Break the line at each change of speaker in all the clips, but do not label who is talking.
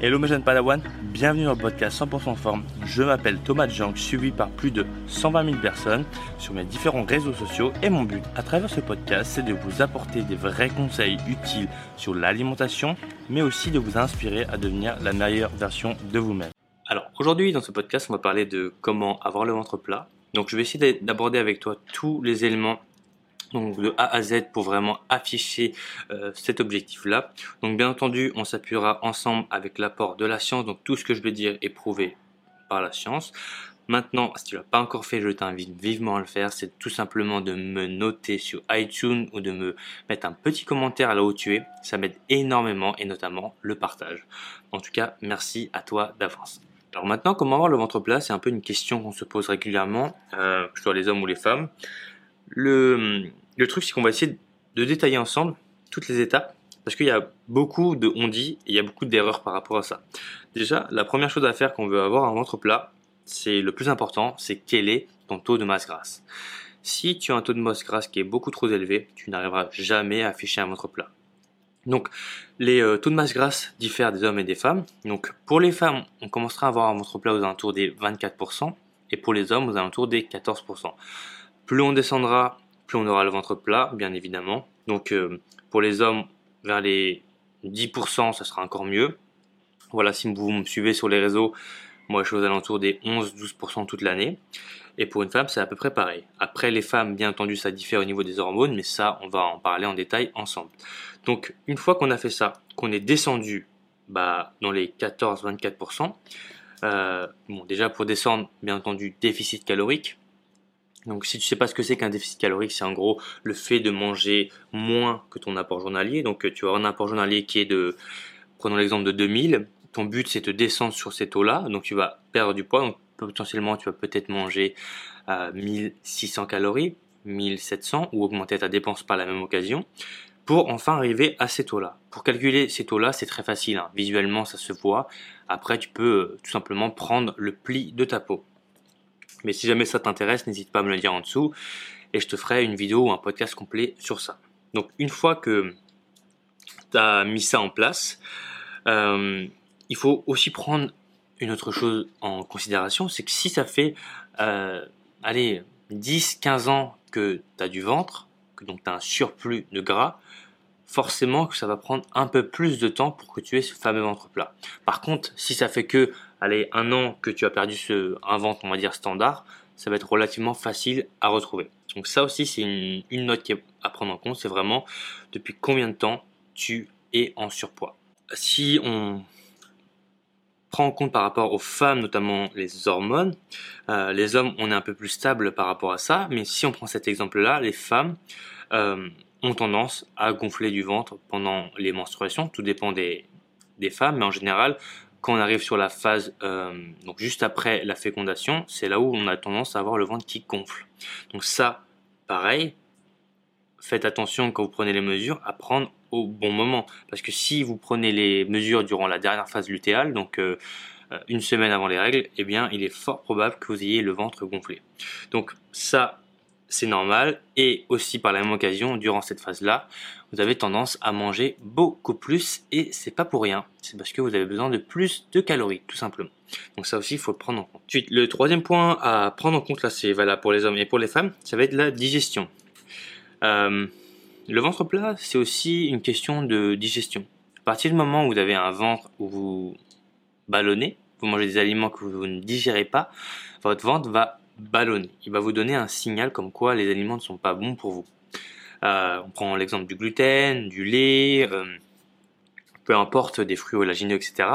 Hello mes jeunes Padawan, bienvenue dans le podcast 100% forme. Je m'appelle Thomas Jank, suivi par plus de 120 000 personnes sur mes différents réseaux sociaux et mon but à travers ce podcast c'est de vous apporter des vrais conseils utiles sur l'alimentation mais aussi de vous inspirer à devenir la meilleure version de vous-même. Alors aujourd'hui dans ce podcast on va parler de comment avoir le ventre plat. Donc je vais essayer d'aborder avec toi tous les éléments donc de A à Z pour vraiment afficher euh, cet objectif-là. Donc bien entendu, on s'appuiera ensemble avec l'apport de la science, donc tout ce que je vais dire est prouvé par la science. Maintenant, si tu l'as pas encore fait, je t'invite vivement à le faire. C'est tout simplement de me noter sur iTunes ou de me mettre un petit commentaire là où tu es. Ça m'aide énormément et notamment le partage. En tout cas, merci à toi d'avance. Alors maintenant, comment avoir le ventre plat? C'est un peu une question qu'on se pose régulièrement, euh, que ce soit les hommes ou les femmes. Le, le truc, c'est qu'on va essayer de détailler ensemble toutes les étapes parce qu'il y a beaucoup de on dit et il y a beaucoup d'erreurs par rapport à ça. Déjà, la première chose à faire quand on veut avoir un ventre plat, c'est le plus important, c'est quel est ton taux de masse grasse. Si tu as un taux de masse grasse qui est beaucoup trop élevé, tu n'arriveras jamais à afficher un ventre plat. Donc, les euh, taux de masse grasse diffèrent des hommes et des femmes. Donc, pour les femmes, on commencera à avoir un ventre plat aux alentours des 24%, et pour les hommes aux alentours des 14%. Plus on descendra on aura le ventre plat, bien évidemment. Donc euh, pour les hommes, vers les 10%, ça sera encore mieux. Voilà, si vous me suivez sur les réseaux, moi je suis aux alentours des 11-12% toute l'année. Et pour une femme, c'est à peu près pareil. Après, les femmes, bien entendu, ça diffère au niveau des hormones, mais ça, on va en parler en détail ensemble. Donc, une fois qu'on a fait ça, qu'on est descendu bah, dans les 14-24%, euh, bon, déjà pour descendre, bien entendu, déficit calorique. Donc si tu sais pas ce que c'est qu'un déficit calorique, c'est en gros le fait de manger moins que ton apport journalier. Donc tu as un apport journalier qui est de, prenons l'exemple de 2000, ton but c'est de descendre sur ces taux-là, donc tu vas perdre du poids, donc potentiellement tu vas peut-être manger à 1600 calories, 1700 ou augmenter ta dépense par la même occasion pour enfin arriver à ces taux-là. Pour calculer ces taux-là, c'est très facile, hein. visuellement ça se voit. Après tu peux euh, tout simplement prendre le pli de ta peau. Mais si jamais ça t'intéresse, n'hésite pas à me le dire en dessous et je te ferai une vidéo ou un podcast complet sur ça. Donc une fois que tu as mis ça en place, euh, il faut aussi prendre une autre chose en considération, c'est que si ça fait euh, allez, 10-15 ans que tu as du ventre, que donc tu as un surplus de gras, forcément que ça va prendre un peu plus de temps pour que tu aies ce fameux ventre plat. Par contre, si ça fait que allez, un an que tu as perdu ce, un ventre, on va dire, standard, ça va être relativement facile à retrouver. Donc ça aussi, c'est une, note qui à prendre en compte, c'est vraiment depuis combien de temps tu es en surpoids. Si on prend en compte par rapport aux femmes, notamment les hormones, euh, les hommes, on est un peu plus stable par rapport à ça, mais si on prend cet exemple-là, les femmes euh, ont tendance à gonfler du ventre pendant les menstruations, tout dépend des femmes, mais en général, quand on arrive sur la phase, euh, donc juste après la fécondation, c'est là où on a tendance à avoir le ventre qui gonfle. Donc ça, pareil, faites attention quand vous prenez les mesures à prendre au bon moment. Parce que si vous prenez les mesures durant la dernière phase lutéale, donc euh, euh, une semaine avant les règles, eh bien il est fort probable que vous ayez le ventre gonflé. Donc ça, c'est normal. Et aussi par la même occasion, durant cette phase-là, vous avez tendance à manger beaucoup plus et c'est pas pour rien. C'est parce que vous avez besoin de plus de calories, tout simplement. Donc ça aussi, il faut le prendre en compte. Ensuite, le troisième point à prendre en compte, là, c'est valable pour les hommes et pour les femmes, ça va être la digestion. Euh, le ventre plat, c'est aussi une question de digestion. À partir du moment où vous avez un ventre où vous ballonnez, vous mangez des aliments que vous ne digérez pas, votre ventre va ballonner. Il va vous donner un signal comme quoi les aliments ne sont pas bons pour vous. Euh, on prend l'exemple du gluten, du lait, euh, peu importe, des fruits oléagineux, etc.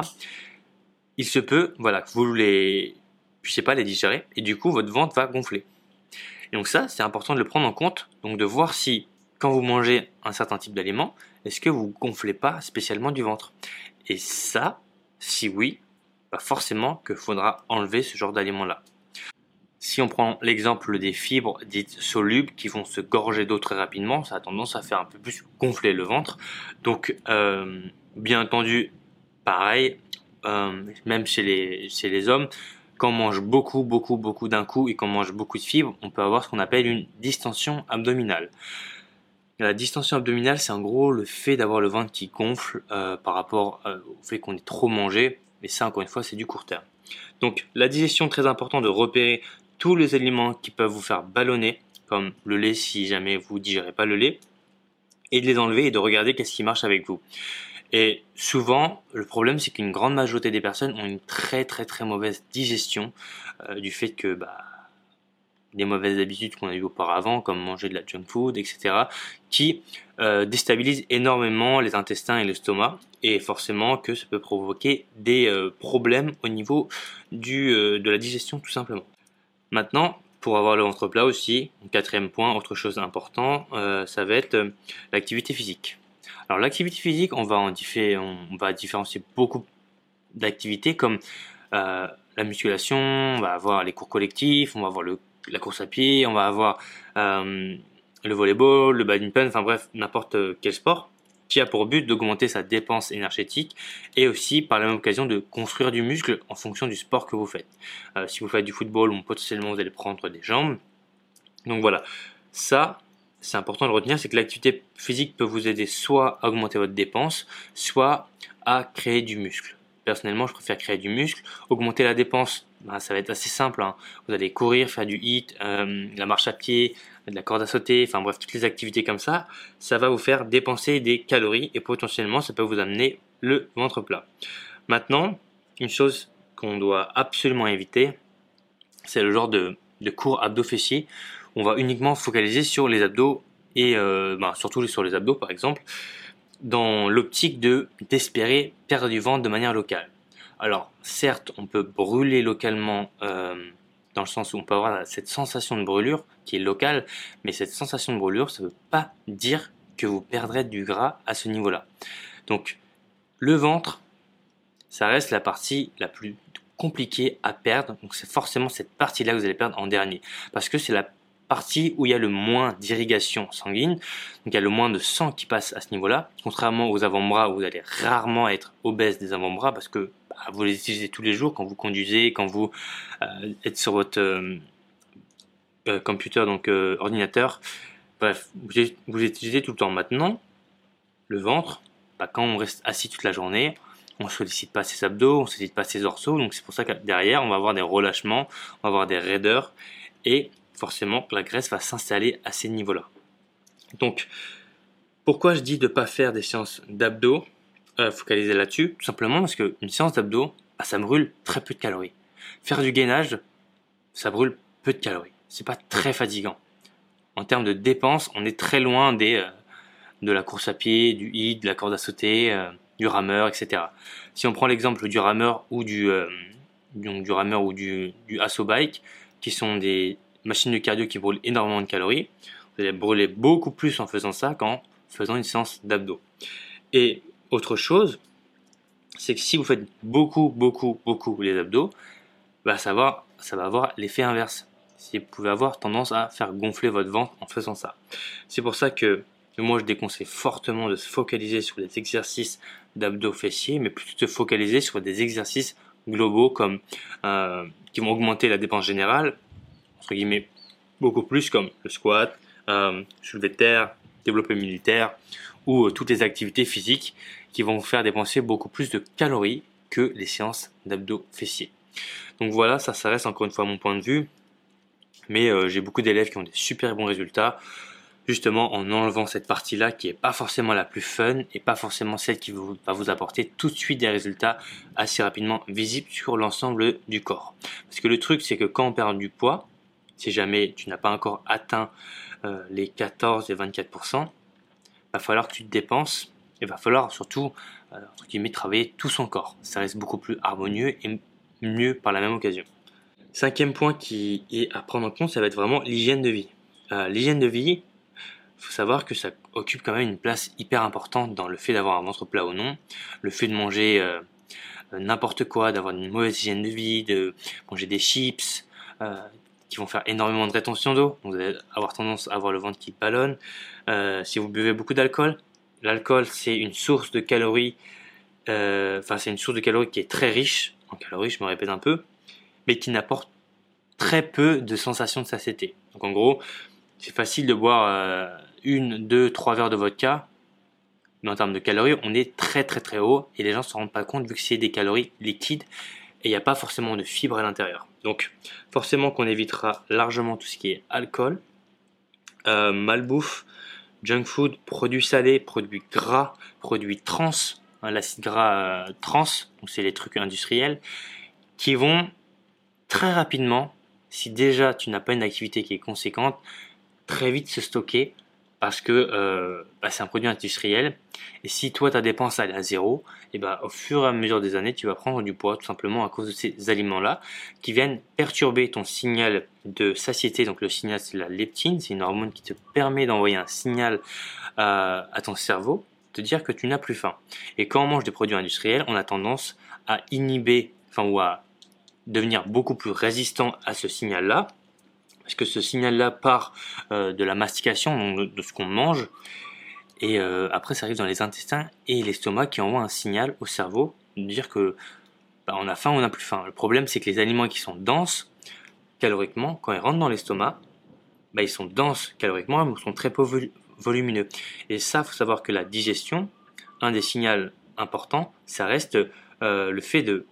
Il se peut, voilà, que vous les puissiez pas les digérer et du coup votre ventre va gonfler. Donc ça, c'est important de le prendre en compte, donc de voir si quand vous mangez un certain type d'aliment, est-ce que vous gonflez pas spécialement du ventre Et ça, si oui, bah forcément qu'il faudra enlever ce genre d'aliment-là. Si on prend l'exemple des fibres dites solubles qui vont se gorger d'eau très rapidement, ça a tendance à faire un peu plus gonfler le ventre. Donc, euh, bien entendu, pareil, euh, même chez les, hommes, quand on mange beaucoup, beaucoup, beaucoup d'un coup et qu'on mange beaucoup de fibres, on peut avoir ce qu'on appelle une distension abdominale. La distension abdominale, c'est en gros le fait d'avoir le ventre qui gonfle euh, par rapport au fait qu'on est trop mangé. Mais ça, encore une fois, c'est du court terme. Donc, la digestion, très important de repérer tous les aliments qui peuvent vous faire ballonner, comme le lait si jamais vous digérez pas le lait, et de les enlever et de regarder qu'est-ce qui marche avec vous. Et souvent, le problème, c'est qu'une grande majorité des personnes ont une très très très mauvaise digestion euh, du fait que bah, des mauvaises habitudes qu'on a eues auparavant, comme manger de la junk food, etc., qui euh, déstabilisent énormément les intestins et l'estomac, et forcément que ça peut provoquer des euh, problèmes au niveau du, euh, de la digestion tout simplement. Maintenant, pour avoir le ventre plat aussi, quatrième point, autre chose important, ça va être l'activité physique. Alors l'activité physique, on va, en différencier beaucoup d'activités comme la musculation, on va avoir les cours collectifs, on va avoir la course à pied, on va avoir euh, le volleyball, le badminton, enfin bref, n'importe quel sport qui a pour but d'augmenter sa dépense énergétique et aussi par la même occasion de construire du muscle en fonction du sport que vous faites. Euh, si vous faites du football, potentiellement vous allez prendre des jambes. Donc voilà, ça c'est important de retenir, c'est que l'activité physique peut vous aider soit à augmenter votre dépense, soit à créer du muscle. Personnellement, je préfère créer du muscle. Augmenter la dépense, ben, ça va être assez simple. Hein. Vous allez courir, faire du hit, euh, la marche à pied, de la corde à sauter, enfin bref, toutes les activités comme ça, ça va vous faire dépenser des calories et potentiellement ça peut vous amener le ventre plat. Maintenant, une chose qu'on doit absolument éviter, c'est le genre de, de cours abdos fessiers. On va uniquement focaliser sur les abdos et euh, ben, surtout sur les abdos par exemple dans l'optique de d'espérer perdre du ventre de manière locale. Alors certes, on peut brûler localement euh, dans le sens où on peut avoir cette sensation de brûlure qui est locale, mais cette sensation de brûlure, ça ne veut pas dire que vous perdrez du gras à ce niveau-là. Donc le ventre, ça reste la partie la plus compliquée à perdre. Donc c'est forcément cette partie-là que vous allez perdre en dernier, parce que c'est la partie où il y a le moins d'irrigation sanguine, donc il y a le moins de sang qui passe à ce niveau-là, contrairement aux avant-bras où vous allez rarement être obèse des avant-bras parce que bah, vous les utilisez tous les jours quand vous conduisez, quand vous euh, êtes sur votre euh, euh, computer, donc ordinateur, bref, vous, vous utilisez tout le temps. Maintenant, le ventre, bah, quand on reste assis toute la journée, on ne sollicite pas ses abdos, on ne sollicite pas ses dorsaux, donc c'est pour ça que derrière, on va avoir des relâchements, on va avoir des raideurs, et forcément la graisse va s'installer à ces niveaux-là. Donc, pourquoi je dis de ne pas faire des séances d'abdos euh, focaliser là-dessus? Tout simplement parce qu'une séance d'abdos, bah, ça brûle très peu de calories. Faire du gainage, ça brûle peu de calories. C'est pas très fatigant. En termes de dépenses, on est très loin des, euh, de la course à pied, du hit, de la corde à sauter, euh, du rameur, etc. Si on prend l'exemple du rameur ou du, du rameur ou du, du assaut bike, qui sont des machine de cardio qui brûle énormément de calories. Vous allez brûler beaucoup plus en faisant ça qu'en faisant une séance d'abdos. Et autre chose, c'est que si vous faites beaucoup, beaucoup, beaucoup les abdos, bah ça, va, ça va avoir l'effet inverse. Vous pouvez avoir tendance à faire gonfler votre ventre en faisant ça. C'est pour ça que moi je déconseille fortement de se focaliser sur les exercices d'abdos fessiers, mais plutôt de se focaliser sur des exercices globaux euh, qui vont augmenter la dépense générale entre guillemets, beaucoup plus comme le squat, euh, soulevé de terre, développé militaire ou euh, toutes les activités physiques qui vont vous faire dépenser beaucoup plus de calories que les séances d'abdos fessiers. Donc voilà, ça, ça reste encore une fois mon point de vue, mais euh, j'ai beaucoup d'élèves qui ont des super bons résultats justement en enlevant cette partie-là qui n'est pas forcément la plus fun et pas forcément celle qui va vous apporter tout de suite des résultats assez rapidement visibles sur l'ensemble du corps. Parce que le truc, c'est que quand on perd du poids, si jamais tu n'as pas encore atteint euh, les 14 et 24%, il va falloir que tu te dépenses. Il va falloir surtout, euh, entre travailler tout son corps. Ça reste beaucoup plus harmonieux et mieux par la même occasion. Cinquième point qui est à prendre en compte, ça va être vraiment l'hygiène de vie. Euh, l'hygiène de vie, il faut savoir que ça occupe quand même une place hyper importante dans le fait d'avoir un ventre plat ou non, le fait de manger n'importe quoi, d'avoir une mauvaise hygiène de vie, de manger des chips, qui vont faire énormément de rétention d'eau. Vous allez avoir tendance à avoir le ventre qui ballonne. Euh, si vous buvez beaucoup d'alcool, l'alcool c'est une source de calories, euh, enfin c'est une source de calories qui est très riche en calories, je me répète un peu, mais qui n'apporte très peu de sensation de satiété. Donc en gros, c'est facile de boire euh, une, deux, trois verres de vodka, mais en termes de calories, on est très très très haut et les gens ne se rendent pas compte vu que c'est des calories liquides et il n'y a pas forcément de fibres à l'intérieur. Donc forcément qu'on évitera largement tout ce qui est alcool, euh, malbouffe, junk food, produits salés, produits gras, produits trans, hein, l'acide gras euh, trans, donc c'est les trucs industriels, qui vont très rapidement, si déjà tu n'as pas une activité qui est conséquente, très vite se stocker parce que euh, bah, c'est un produit industriel. Et si toi ta dépense elle est à zéro, et bah, au fur et à mesure des années, tu vas prendre du poids tout simplement à cause de ces aliments-là qui viennent perturber ton signal de satiété. Donc le signal c'est la leptine, c'est une hormone qui te permet d'envoyer un signal euh, à ton cerveau, te dire que tu n'as plus faim. Et quand on mange des produits industriels, on a tendance à inhiber, enfin ou à devenir beaucoup plus résistant à ce signal-là parce que ce signal-là part euh, de la mastication, de, ce qu'on mange, et euh, après ça arrive dans les intestins et l'estomac qui envoie un signal au cerveau de dire que bah, on a faim ou on n'a plus faim. Le problème c'est que les aliments qui sont denses caloriquement, quand ils rentrent dans l'estomac, bah, ils sont denses caloriquement, mais ils sont très peu volumineux. Et ça, faut savoir que la digestion, un des signaux importants, ça reste euh, le fait de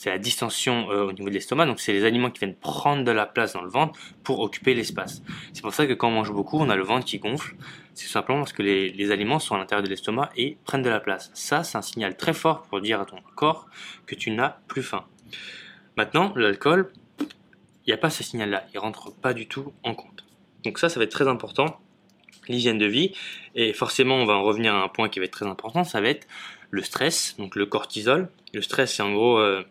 c'est la distension euh, au niveau de l'estomac, donc c'est les aliments qui viennent prendre de la place dans le ventre pour occuper l'espace. C'est pour ça que quand on mange beaucoup, on a le ventre qui gonfle. C'est simplement parce que les, aliments sont à l'intérieur de l'estomac et prennent de la place. Ça, c'est un signal très fort pour dire à ton corps que tu n'as plus faim. Maintenant, l'alcool, il n'y a pas ce signal-là, il rentre pas du tout en compte. Donc ça, ça va être très important, l'hygiène de vie. Et forcément, on va en revenir à un point qui va être très important, ça va être le stress, donc le cortisol. Le stress, c'est en gros... Euh,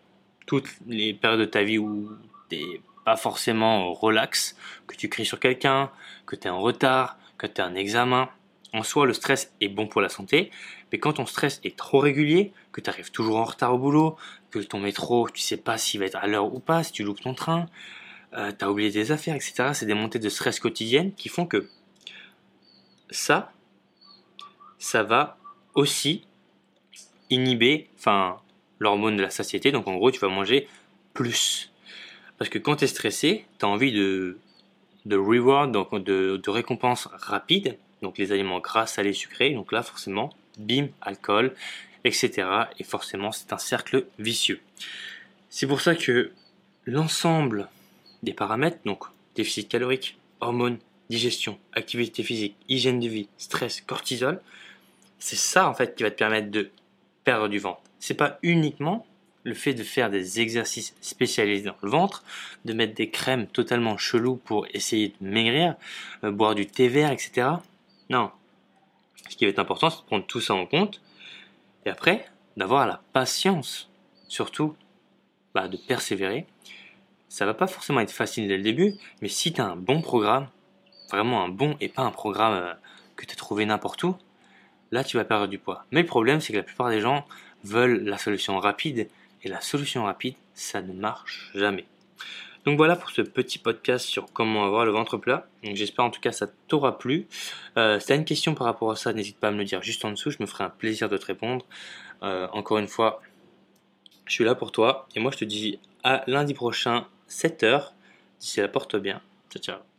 toutes les périodes de ta vie où t'es pas forcément relax, que tu cries sur quelqu'un, que tu es en retard, que tu as un examen. En soi, le stress est bon pour la santé, mais quand ton stress est trop régulier, que tu arrives toujours en retard au boulot, que ton métro, tu sais pas s'il va être à l'heure ou pas, si tu loupes ton train, euh, tu as oublié des affaires, etc. C'est des montées de stress quotidiennes qui font que ça, ça va aussi inhiber, enfin, l'hormone de la satiété. Donc en gros, tu vas manger plus. Parce que quand tu es stressé, tu as envie de, de reward, donc de, de récompense rapide. Donc les aliments gras, salés, sucrés. Donc là, forcément, bim, alcool, etc. Et forcément, c'est un cercle vicieux. C'est pour ça que l'ensemble des paramètres, donc déficit calorique, hormones, digestion, activité physique, hygiène de vie, stress, cortisol, c'est ça en fait qui va te permettre de perdre du ventre c'est pas uniquement le fait de faire des exercices spécialisés dans le ventre, de mettre des crèmes totalement cheloues pour essayer de maigrir, euh, boire du thé vert, etc. Non. Ce qui va être important, c'est de prendre tout ça en compte et après d'avoir la patience, surtout bah, de persévérer. Ça va pas forcément être facile dès le début, mais si tu as un bon programme, vraiment un bon et pas un programme euh, que tu as trouvé n'importe où, là tu vas perdre du poids. Mais le problème, c'est que la plupart des gens veulent la solution rapide et la solution rapide, ça ne marche jamais. Donc voilà pour ce petit podcast sur comment avoir le ventre plat. j'espère en tout cas ça t'aura plu. Euh, si tu as une question par rapport à ça, n'hésite pas à me le dire juste en dessous, je me ferai un plaisir de te répondre. Euh, encore une fois, je suis là pour toi et moi je te dis à lundi prochain 7h. D'ici là, porte bien. Ciao ciao.